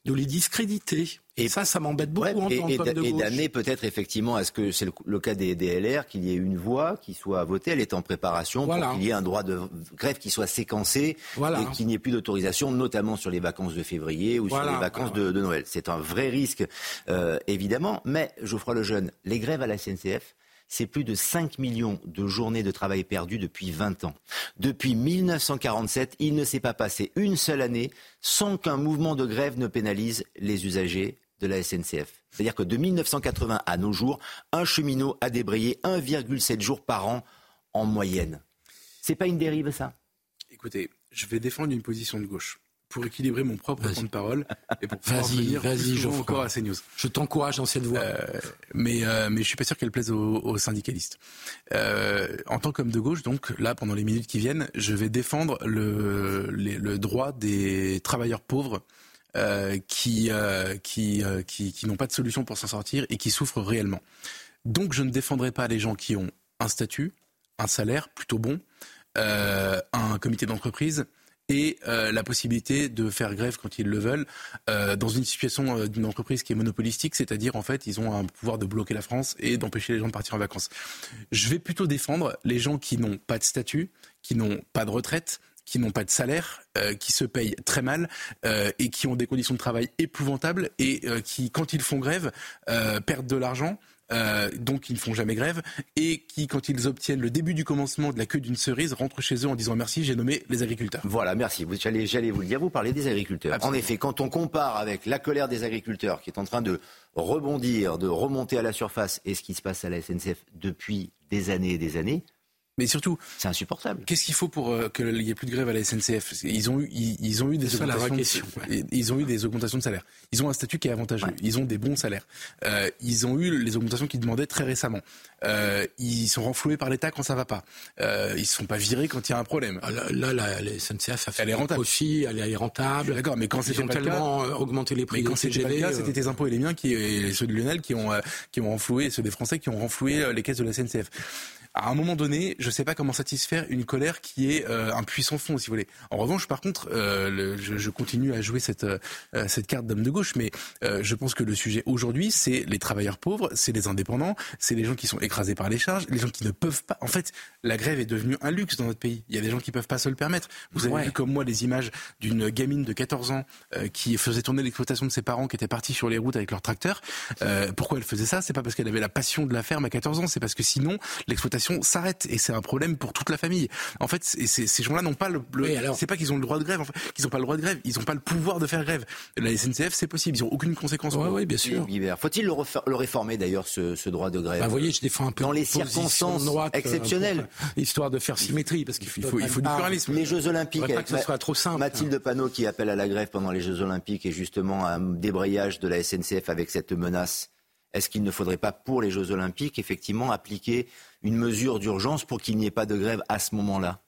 de les discréditer. Et ça, ça m'embête beaucoup en tant
que Et d'amener peut-être effectivement à ce que c'est le, cas des DLR, qu'il y ait une voie qui soit votée, elle est en préparation pour qu'il y ait un droit de grève qui soit séquencé et qu'il n'y ait plus d'autorisation, notamment sur les vacances de février ou sur les vacances de, Noël. C'est un vrai risque, euh, évidemment. Mais Geoffroy Lejeune, les grèves à la CNCF, c'est plus de 5 millions de journées de travail perdues depuis 20 ans. Depuis 1947, il ne s'est pas passé une seule année sans qu'un mouvement de grève ne pénalise les usagers de la SNCF. C'est-à-dire que de 1980 à nos jours, un cheminot a débrayé 1,7 jours par an en moyenne. C'est pas une dérive, ça?
Écoutez, je vais défendre une position de gauche pour équilibrer mon propre temps de parole et pour pouvoir
vas-y, vas-y,
je encore à CNews.
Je t'encourage dans cette voie.
Euh, mais euh, mais je suis pas sûr qu'elle plaise aux, syndicalistes. Euh, en tant qu'homme de gauche, donc là, pendant les minutes qui viennent, je vais défendre le le droit des travailleurs pauvres euh, qui, qui, qui, qui n'ont pas de solution pour s'en sortir et qui souffrent réellement. Donc je ne défendrai pas les gens qui ont un statut, un salaire plutôt bon, un comité d'entreprise, et euh, la possibilité de faire grève quand ils le veulent euh, dans une situation euh, d'une entreprise qui est monopolistique, c'est-à-dire en fait ils ont un pouvoir de bloquer la France et d'empêcher les gens de partir en vacances. Je vais plutôt défendre les gens qui n'ont pas de statut, qui n'ont pas de retraite, qui n'ont pas de salaire, qui se payent très mal et qui ont des conditions de travail épouvantables et qui, quand ils font grève, perdent de l'argent euh, donc ils ne font jamais grève, et qui, quand ils obtiennent le début du commencement de la queue d'une cerise, rentrent chez eux en disant merci, j'ai nommé les agriculteurs.
Voilà, merci. J'allais vous le dire, vous parlez des agriculteurs. En effet, quand on compare avec la colère des agriculteurs qui est en train de rebondir, de remonter à la surface, et ce qui se passe à la SNCF depuis des années et des années,
mais surtout,
c'est insupportable.
Qu'est-ce qu'il faut pour euh, qu'il n'y ait plus de grève à la SNCF Ils ont eu, ils, ont eu des augmentations. De, Ils ont eu des augmentations de salaire. Ils ont un statut qui est avantageux. Ils ont des bons salaires. Euh, ils ont eu les augmentations qu'ils demandaient très récemment. Euh, ils sont renfloués par l'État quand ça va pas. Euh, ils sont pas virés quand il y a un problème.
Ah, là, là, la, SNCF a fait
elle est rentable.
Profit, elle est rentable.
D'accord, mais quand c'est
tellement euh, augmenté les prix,
mais quand le cas, c'était tes impôts et les miens qui, et ceux de Lionel qui ont qui ont renfloué, ceux des Français qui ont renfloué les caisses de la SNCF à un moment donné, je ne sais pas comment satisfaire une colère qui est euh, un puissant fond, si vous voulez. En revanche, par contre, euh, je, je, continue à jouer cette, euh, cette carte d'homme de gauche, mais je pense que le sujet aujourd'hui, c'est les travailleurs pauvres, c'est les indépendants, c'est les gens qui sont écrasés par les charges, les gens qui ne peuvent pas. En fait, la grève est devenue un luxe dans notre pays. Il y a des gens qui peuvent pas se le permettre. Vous avez vu comme moi les images d'une gamine de 14 ans qui faisait tourner l'exploitation de ses parents, qui étaient partis sur les routes avec leur tracteur. pourquoi elle faisait ça? C'est pas parce qu'elle avait la passion de la ferme à 14 ans, c'est parce que sinon l'exploitation s'arrête et c'est un problème pour toute la famille. En fait, ces gens-là n'ont pas le, c'est pas qu'ils ont le droit de grève, en fait, qu'ils n'ont pas le droit de grève, ils n'ont pas le pouvoir de faire grève. La SNCF, c'est possible, ils n'ont aucune conséquence.
Oui, ouais, bien sûr.
Faut-il le, réformer d'ailleurs ce, droit de grève?
Bah, Vous voyez, je défends un peu
dans les circonstances euh, exceptionnelles,
histoire de faire symétrie, parce qu'il
faut, il faut du pluralisme.
Les Jeux Olympiques,
pas que ce soit trop simple.
Mathilde Panot qui appelle à la grève pendant les Jeux Olympiques et justement un débrayage de la SNCF avec cette menace. Est-ce qu'il ne faudrait pas, pour les Jeux Olympiques, effectivement appliquer une mesure d'urgence pour qu'il n'y ait pas de grève à ce moment-là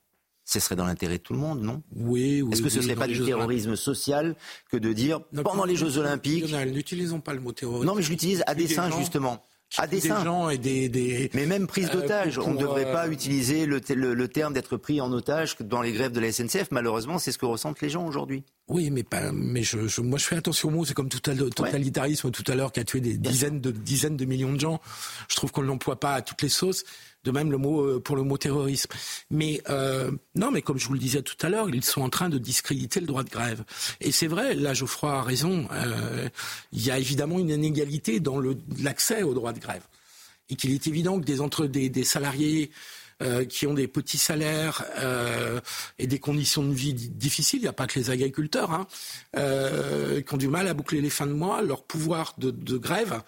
ce serait dans l'intérêt de tout le monde, non?
Oui, oui.
Est-ce que ce
ne
serait pas du terrorisme social que de dire pendant les Jeux Olympiques
N'utilisons pas le mot terrorisme.
Non, mais je l'utilise à dessein, justement à des
gens et des,
Mais même prise euh, d'otage. on ne devrait pas euh, utiliser le, le, terme d'être pris en otage dans les grèves de la SNCF. Malheureusement, c'est ce que ressentent les gens aujourd'hui.
Oui, mais pas, mais je, moi je fais attention aux mots. C'est comme tout à totalitarisme tout à l'heure qui a tué des dizaines de dizaines de millions de gens. Je trouve qu'on ne l'emploie pas à toutes les sauces. De même le mot euh, pour le mot terrorisme. Mais euh, non, mais comme je vous le disais tout à l'heure, ils sont en train de discréditer le droit de grève. Et c'est vrai, là Geoffroy a raison. Euh, il y a évidemment une inégalité dans l'accès au droit de grève, et qu'il est évident que des entre des, des salariés euh, qui ont des petits salaires euh, et des conditions de vie difficiles. Il n'y a pas que les agriculteurs hein, euh, qui ont du mal à boucler les fins de mois. Leur pouvoir de, de grève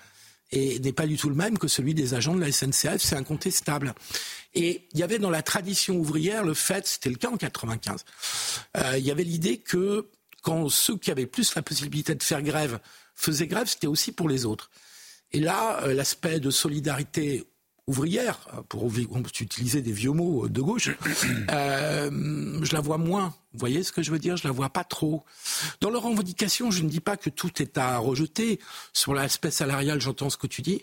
et n'est pas du tout le même que celui des agents de la SNCF, c'est incontestable. Et il y avait dans la tradition ouvrière le fait, c'était le cas en 95, euh, il y avait l'idée que quand ceux qui avaient plus la possibilité de faire grève faisaient grève, c'était aussi pour les autres. Et là, euh, l'aspect de solidarité ouvrière, pour utiliser des vieux mots de gauche, euh, je la vois moins. Vous voyez ce que je veux dire? Je la vois pas trop. Dans leur revendication, je ne dis pas que tout est à rejeter. Sur l'aspect salarial, j'entends ce que tu dis.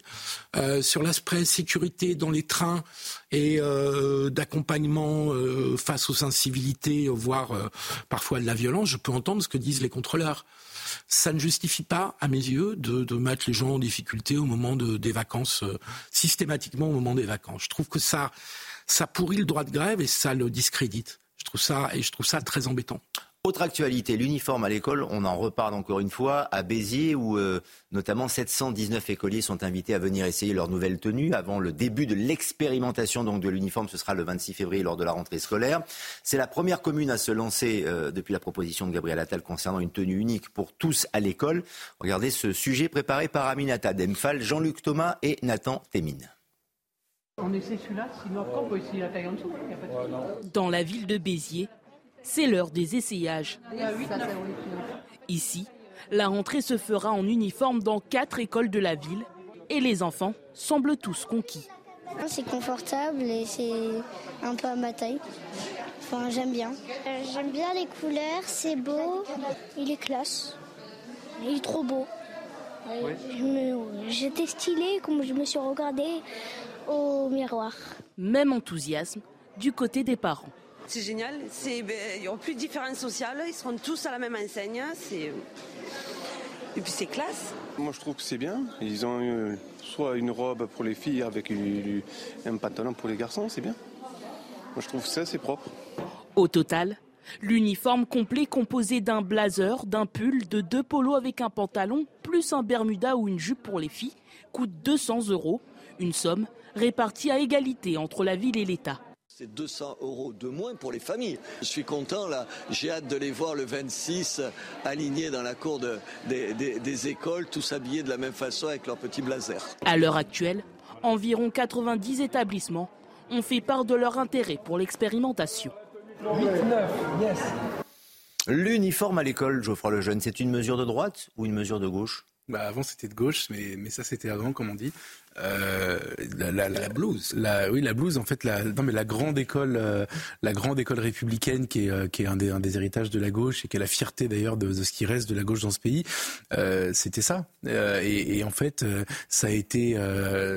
Euh, sur l'aspect sécurité dans les trains et euh, d'accompagnement euh, face aux incivilités, voire euh, parfois de la violence, je peux entendre ce que disent les contrôleurs ça ne justifie pas, à mes yeux, de, mettre les gens en difficulté au moment des vacances, euh, systématiquement au moment des vacances. Je trouve que ça, ça pourrit le droit de grève et ça le discrédite. Je trouve ça, et je trouve ça très embêtant.
Autre actualité, l'uniforme à l'école, on en reparle encore une fois, à Béziers, où euh, notamment 719 écoliers sont invités à venir essayer leur nouvelle tenue avant le début de l'expérimentation donc de l'uniforme. Ce sera le 26 février lors de la rentrée scolaire. C'est la première commune à se lancer euh, depuis la proposition de Gabriel Attal concernant une tenue unique pour tous à l'école. Regardez ce sujet préparé par Aminata Demphal, Jean-Luc Thomas et Nathan Témine.
On essaie celui-là, sinon on peut essayer la taille en dessous.
Dans la ville de Béziers,
c'est l'heure des essayages. Ici, la rentrée se fera en uniforme dans quatre écoles de la ville et les enfants semblent tous conquis.
C'est confortable et c'est un peu à ma taille. Enfin, j'aime bien. Euh, j'aime bien les couleurs, c'est beau, il est classe, il est trop beau. J'étais stylée comme je me suis regardée au miroir.
Même enthousiasme du côté des parents.
C'est génial, ben, il n'y a plus de différence sociale, ils seront tous à la même enseigne. Et puis c'est classe.
Moi je trouve que c'est bien. Ils ont euh, soit une robe pour les filles avec un pantalon pour les garçons, c'est bien. Moi je trouve que ça c'est propre.
Au total, l'uniforme complet composé d'un blazer, d'un pull, de deux polos avec un pantalon, plus un bermuda ou une jupe pour les filles, coûte 200 euros. Une somme répartie à égalité entre la ville et l'État.
C'est 200 euros de moins pour les familles. Je suis content là. J'ai hâte de les voir le 26 alignés dans la cour des, des, écoles, tous habillés de la même façon avec leur petit blazer.
À l'heure actuelle, environ 90 établissements ont fait part de leur intérêt pour l'expérimentation. 8, 9,
yes. L'uniforme à l'école, Geoffroy Lejeune, c'est une mesure de droite ou une mesure de gauche?
Bah avant c'était de gauche, mais, mais ça c'était avant, comme on dit.
Euh, la, la, la, blouse.
La, oui, la blouse. En fait, la, non, mais la grande école, euh, la grande école républicaine, qui est, euh, qui est un, des, un des héritages de la gauche et qui est la fierté d'ailleurs de, de, ce qui reste de la gauche dans ce pays. Euh, C'était ça. Et, et, en fait, ça a été,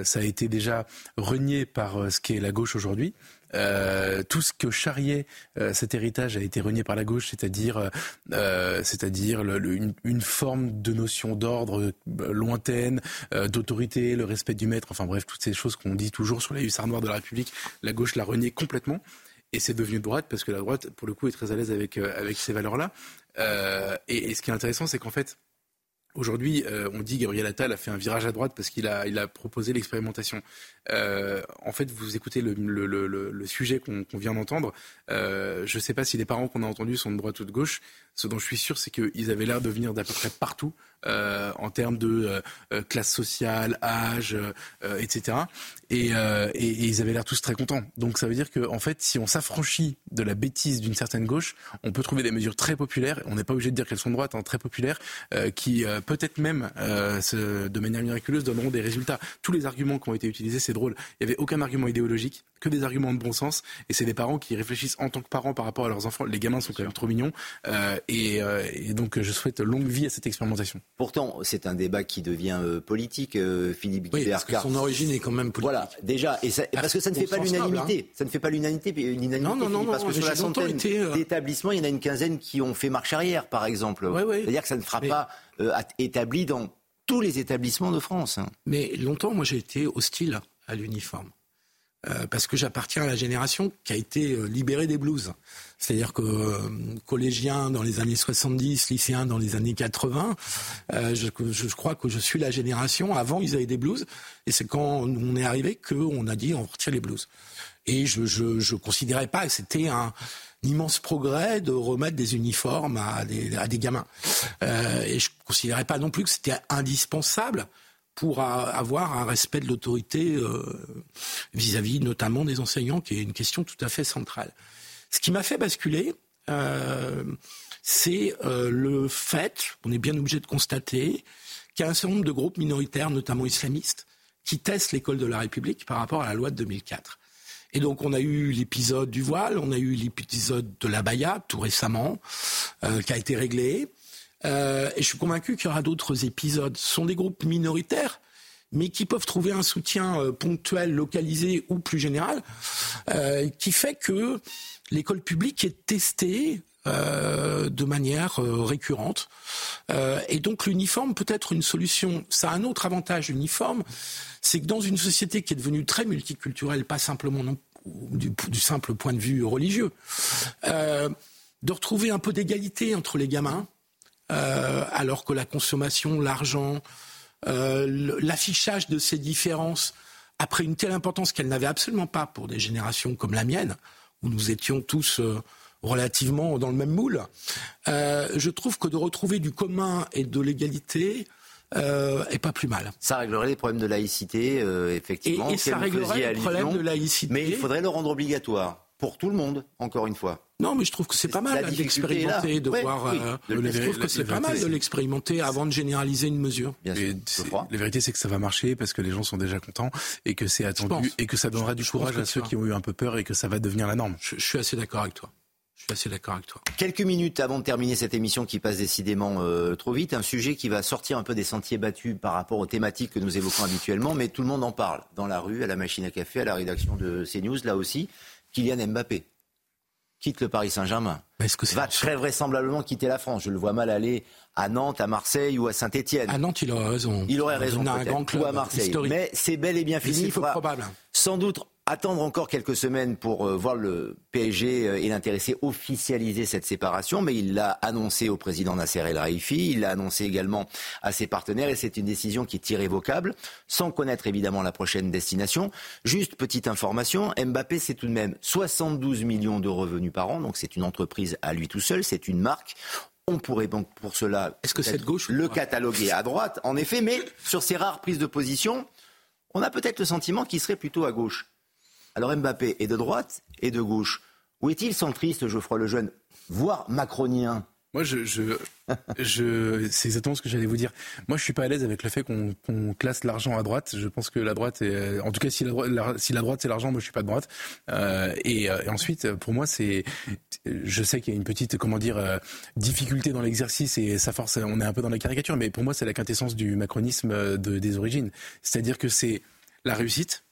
ça a été déjà renié par ce qu'est la gauche aujourd'hui. Euh, tout ce que charriait euh, cet héritage a été renié par la gauche, c'est-à-dire, euh, c'est-à-dire une, forme de notion d'ordre lointaine, d'autorité, le respect du maître, enfin bref, toutes ces choses qu'on dit toujours sur les hussards noirs de la République, la gauche l'a renié complètement. Et c'est devenu droite parce que la droite, pour le coup, est très à l'aise avec, avec ces valeurs-là. Et, ce qui est intéressant, c'est qu'en fait, Aujourd'hui, euh, on dit Gabriel Attal a fait un virage à droite parce qu'il a, il a proposé l'expérimentation. Euh, en fait, vous écoutez le, sujet qu'on vient d'entendre. Euh, je ne sais pas si les parents qu'on a entendus sont de droite ou de gauche. Ce dont je suis sûr, c'est qu'ils avaient l'air de venir d'à peu près partout euh, en termes de euh, classe sociale, âge, etc. Et, ils avaient l'air tous très contents. Donc ça veut dire qu'en en fait, si on s'affranchit de la bêtise d'une certaine gauche, on peut trouver des mesures très populaires. On n'est pas obligé de dire qu'elles sont droites, hein, très populaires, qui peut-être même, de manière miraculeuse, donneront des résultats. Tous les arguments qui ont été utilisés, c'est drôle. Il n'y avait aucun argument idéologique, que des arguments de bon sens. Et c'est des parents qui réfléchissent en tant que parents par rapport à leurs enfants. Les gamins sont quand même trop mignons. Euh, et, et, donc, je souhaite longue vie à cette expérimentation.
Pourtant, c'est un débat qui devient euh, politique, euh, Philippe
oui, Parce que son origine est quand même politique.
Voilà, déjà. Et ça, parce que ça ne fait pas l'unanimité. Hein. Ça ne fait pas l'unanimité. Non, non, non, parce que sur la centaine d'établissements, il y en a une quinzaine qui ont fait marche arrière, par exemple. C'est-à-dire que ça ne fera pas établi dans tous les établissements de France.
Mais longtemps, moi, j'ai été hostile à l'uniforme. Euh, parce que j'appartiens à la génération qui a été euh, libérée des blues. C'est-à-dire que euh, collégien dans les années 70, lycéen dans les années 80, je, je, crois que je suis la génération, avant ils avaient des blues, et c'est quand on est arrivé qu'on a dit on retire les blues. Et je ne considérais pas que c'était un, immense progrès de remettre des uniformes à des, gamins. et je considérais pas non plus que c'était indispensable pour avoir un respect de l'autorité euh, vis-à-vis notamment des enseignants, qui est une question tout à fait centrale. Ce qui m'a fait basculer, euh, c'est euh, le fait, on est bien obligé de constater, qu'il y a un certain nombre de groupes minoritaires, notamment islamistes, qui testent l'école de la République par rapport à la loi de 2004. Et donc on a eu l'épisode du voile, on a eu l'épisode de la baya tout récemment, qui a été réglé. Euh, et je suis convaincu qu'il y aura d'autres épisodes. Ce sont des groupes minoritaires, mais qui peuvent trouver un soutien euh, ponctuel, localisé ou plus général, euh, qui fait que l'école publique est testée de manière récurrente. et donc l'uniforme peut être une solution. Ça a un autre avantage, l'uniforme, c'est que dans une société qui est devenue très multiculturelle, pas simplement du simple point de vue religieux, de retrouver un peu d'égalité entre les gamins, euh, alors que la consommation, l'argent, euh, l'affichage de ces différences a pris une telle importance qu'elle n'avait absolument pas pour des générations comme la mienne, où nous étions tous euh, relativement dans le même moule. je trouve que de retrouver du commun et de l'égalité, euh, est pas plus mal.
Ça réglerait les problèmes de laïcité, effectivement.
Et, ça réglerait les problèmes de laïcité.
Mais il faudrait le rendre obligatoire. Pour tout le monde, encore une fois.
Non, mais je trouve que c'est pas mal d'expérimenter, de voir. Euh, je trouve que c'est pas mal de l'expérimenter avant de généraliser une mesure.
Bien sûr, la vérité, c'est que ça va marcher parce que les gens sont déjà contents et que c'est attendu et que ça donnera du courage à ceux qui ont eu un peu peur et que ça va devenir la norme.
je suis assez d'accord avec toi. Je suis assez d'accord avec toi.
Quelques minutes avant de terminer cette émission qui passe décidément euh, trop vite, un sujet qui va sortir un peu des sentiers battus par rapport aux thématiques que nous évoquons habituellement, mais tout le monde en parle. Dans la rue, à la machine à café, à la rédaction de CNews, là aussi, Kylian Mbappé quitte le Paris Saint-Germain. Va très vraisemblablement quitter la France. Je le vois mal aller à Nantes, à Marseille ou à Saint-Etienne.
À Nantes, il aurait raison.
Il aurait raison. Un grand club ou à Marseille. Mais c'est bel et bien fini.
Il probable.
Sans doute attendre encore quelques semaines pour euh, voir le PSG euh, et l'intéressé officialiser cette séparation, mais il l'a annoncé au président Nasser El Raifi, il l'a annoncé également à ses partenaires et c'est une décision qui est irrévocable, sans connaître évidemment la prochaine destination. Juste petite information, Mbappé c'est tout de même 72 millions de revenus par an, donc c'est une entreprise à lui tout seul, c'est une marque. On pourrait donc pour cela
Est-ce que cette gauche
le cataloguer à droite, en effet, mais sur ces rares prises de position, on a peut-être le sentiment qu'il serait plutôt à gauche. Alors Mbappé est de droite et de gauche. Où est-il centriste, Geoffroy Lejeune, voire macronien
moi, je, je, c'est exactement ce que j'allais vous dire. Moi, je suis pas à l'aise avec le fait qu'on classe l'argent à droite. Je pense que la droite, est, en tout cas, si la, si la droite c'est l'argent, moi, je suis pas de droite. Euh, et, euh, et, ensuite, pour moi, c'est, je sais qu'il y a une petite, comment dire, euh, difficulté dans l'exercice et ça force. On est un peu dans la caricature, mais pour moi, c'est la quintessence du macronisme de, des origines. C'est-à-dire que c'est la réussite,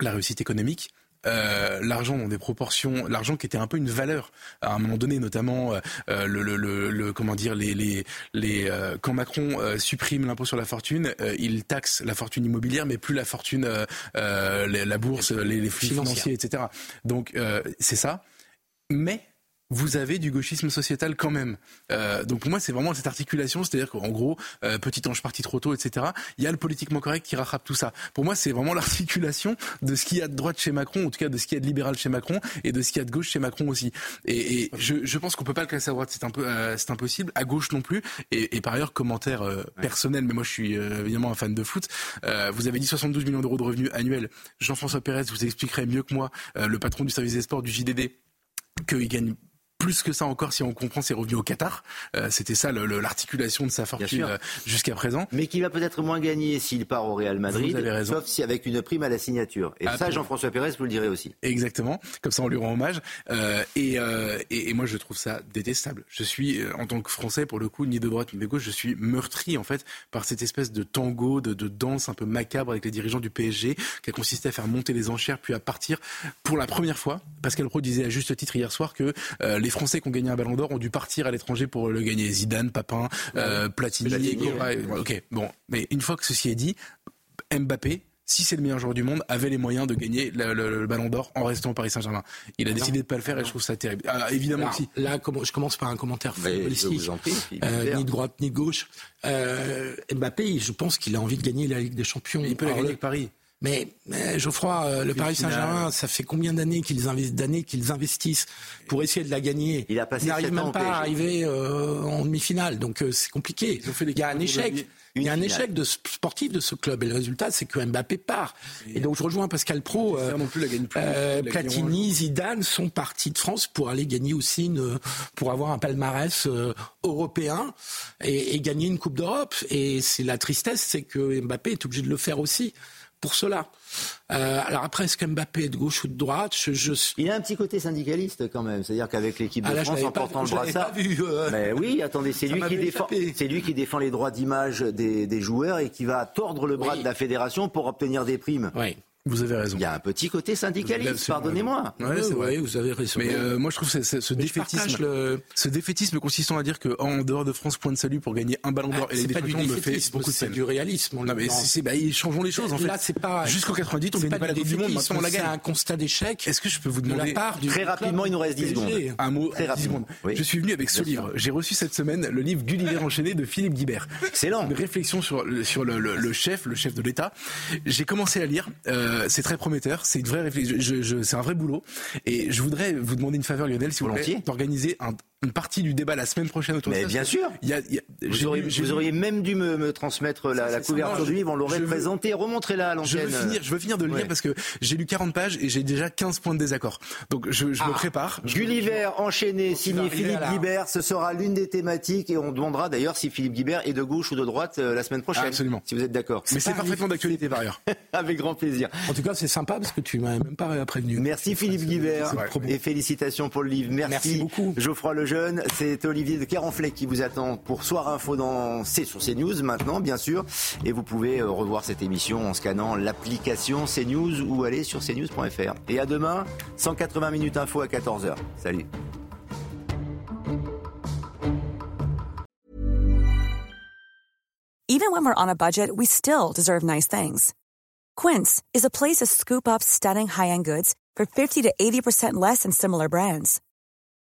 la réussite économique, euh, l'argent dans des proportions, l'argent qui était un peu une valeur à un moment donné, notamment euh, euh, le, le, le, comment dire les les, les quand Macron supprime l'impôt sur la fortune, il taxe la fortune immobilière, mais plus la fortune, la, bourse, les, les flux financiers, etc. Donc c'est ça, mais vous avez du gauchisme sociétal quand même. Euh, donc pour moi, c'est vraiment cette articulation, c'est-à-dire qu'en gros, euh, petit ange parti trop tôt, etc. Il y a le politiquement correct qui rattrape tout ça. Pour moi, c'est vraiment l'articulation de ce qu'il y a de droite chez Macron, en tout cas de ce qu'il y a de libéral chez Macron, et de ce qu'il y a de gauche chez Macron aussi. Et, et je, je, pense qu'on peut pas le classer à droite, c'est un peu, euh, c'est impossible. À gauche non plus. Et, et par ailleurs, commentaire euh, personnel, mais moi je suis évidemment un fan de foot. vous avez dit 72 millions d'euros de revenus annuels. Jean-François Pérez vous expliquerait mieux que moi, le patron du service des sports du JDD qu'il gagne plus que ça encore si on comprend ses revenus au Qatar. Euh, c'était ça l'articulation de sa fortune euh, jusqu'à présent.
Mais qui va peut-être moins gagner s'il part au Real Madrid, sauf si avec une prime à la signature. Et ça, Jean-François Pérez, vous le direz aussi.
Exactement. Comme ça, on lui rend hommage. Euh, et, et, moi, je trouve ça détestable. Je suis, en tant que Français, pour le coup, ni de droite ni de gauche, je suis meurtri en fait par cette espèce de tango, de, de danse un peu macabre avec les dirigeants du PSG, qui a consisté à faire monter les enchères puis à partir pour la première fois. Pascal Pro disait à juste titre hier soir que les Français qui ont gagné un ballon d'or ont dû partir à l'étranger pour le gagner. Zidane, Papin, euh, Platini. ok, bon. Mais une fois que ceci est dit, Mbappé, si c'est le meilleur joueur du monde, avait les moyens de gagner le, ballon d'or en restant au Paris Saint-Germain. Il a décidé de ne pas le faire et je trouve ça terrible. Ah, évidemment aussi.
Là, je commence par un commentaire footballistique, euh, ni de droite ni de gauche. Euh, Mbappé, je pense qu'il a envie de gagner la Ligue des Champions.
Il peut la gagner avec Paris.
Mais, Geoffroy, euh, le Paris Saint-Germain, ça fait combien d'années qu'ils investissent, pour essayer de la gagner
Il a passé n'arrive
même pas à arriver euh, en demi-finale, donc euh, c'est compliqué. Il y a un échec. Il y a un échec de sportif de ce club et le résultat c'est que Mbappé part. Et, donc je rejoins Pascal Pro. Platini, Zidane sont partis de France pour aller gagner aussi une, pour avoir un palmarès européen et, et, gagner une Coupe d'Europe. Et c'est la tristesse, c'est que Mbappé est obligé de le faire aussi pour cela. Euh, alors après, est-ce qu'Mbappé est de gauche ou de droite je,
Il a un petit côté syndicaliste quand même. C'est-à-dire qu'avec l'équipe de ah, France, en portant le brassard... Euh, Mais oui, attendez, c'est lui, qui défend, c'est lui qui défend les droits d'image des, des, joueurs et qui va tordre le bras de la fédération pour obtenir des primes.
Oui. Vous avez raison.
Il y a un petit côté syndicaliste, pardonnez-moi.
Oui, c'est vrai. vous avez raison.
Mais euh, moi, je trouve que ce défaitisme, le... ce défaitisme consistant à dire qu'en dehors de France, point de salut pour gagner un ballon d'or ah, et les défaitissements me fait beaucoup de
C'est du réalisme.
Non, mais c'est, bah, ils changeons les choses, en fait. Là, c'est pas. Jusqu'au 90, on gagne pas la Coupe du Monde, maintenant on la gagne.
C'est un constat d'échec.
Est-ce que je peux vous demander.
Très rapidement, il nous reste 10 secondes.
Un mot, très rapidement. Je suis venu avec ce livre. J'ai reçu cette semaine le livre Gulliver enchaîné de Philippe Guibert.
Excellent.
Une réflexion sur, sur le, chef, le chef de l'État. J'ai commencé à lire. Euh, c'est très prometteur c'est une vraie réflexion. c'est un vrai boulot. Et je voudrais vous demander une faveur, Lionel, si vous voulez, d'organiser une partie du débat la semaine prochaine autour
Mais
de ça.
bien sûr.
Il y a,
vous, auriez, même dû me, transmettre la, couverture du livre, on l'aurait présenté. Remontrez-la à l'antenne.
Je veux finir, je veux finir de le lire parce que j'ai lu 40 pages et j'ai déjà 15 points de désaccord. Donc je, je me ah. prépare.
Gulliver enchaîné, signé Philippe Guibert, ce sera l'une des thématiques et on demandera d'ailleurs si Philippe Guibert est de gauche ou de droite euh, la semaine prochaine.
absolument.
Si vous êtes d'accord.
Mais c'est parfaitement d'actualité par ailleurs.
Avec grand plaisir.
En tout cas, c'est sympa parce que tu m'as même pas prévenu.
Merci Philippe Guibert et félicitations pour le livre. Merci, beaucoup. Geoffroy Lejeune. C'est Olivier de Carenfleck qui vous attend pour Soir Info dans C sur CNews maintenant, bien sûr. Et vous pouvez euh, revoir cette émission en scannant l'application CNews ou aller sur cnews.fr. Et à demain, 180 minutes info à 14h. Salut.
Even when we're on a budget, we still deserve nice things. Quince is a place to scoop up stunning high-end goods for 50 to 80% less than similar brands.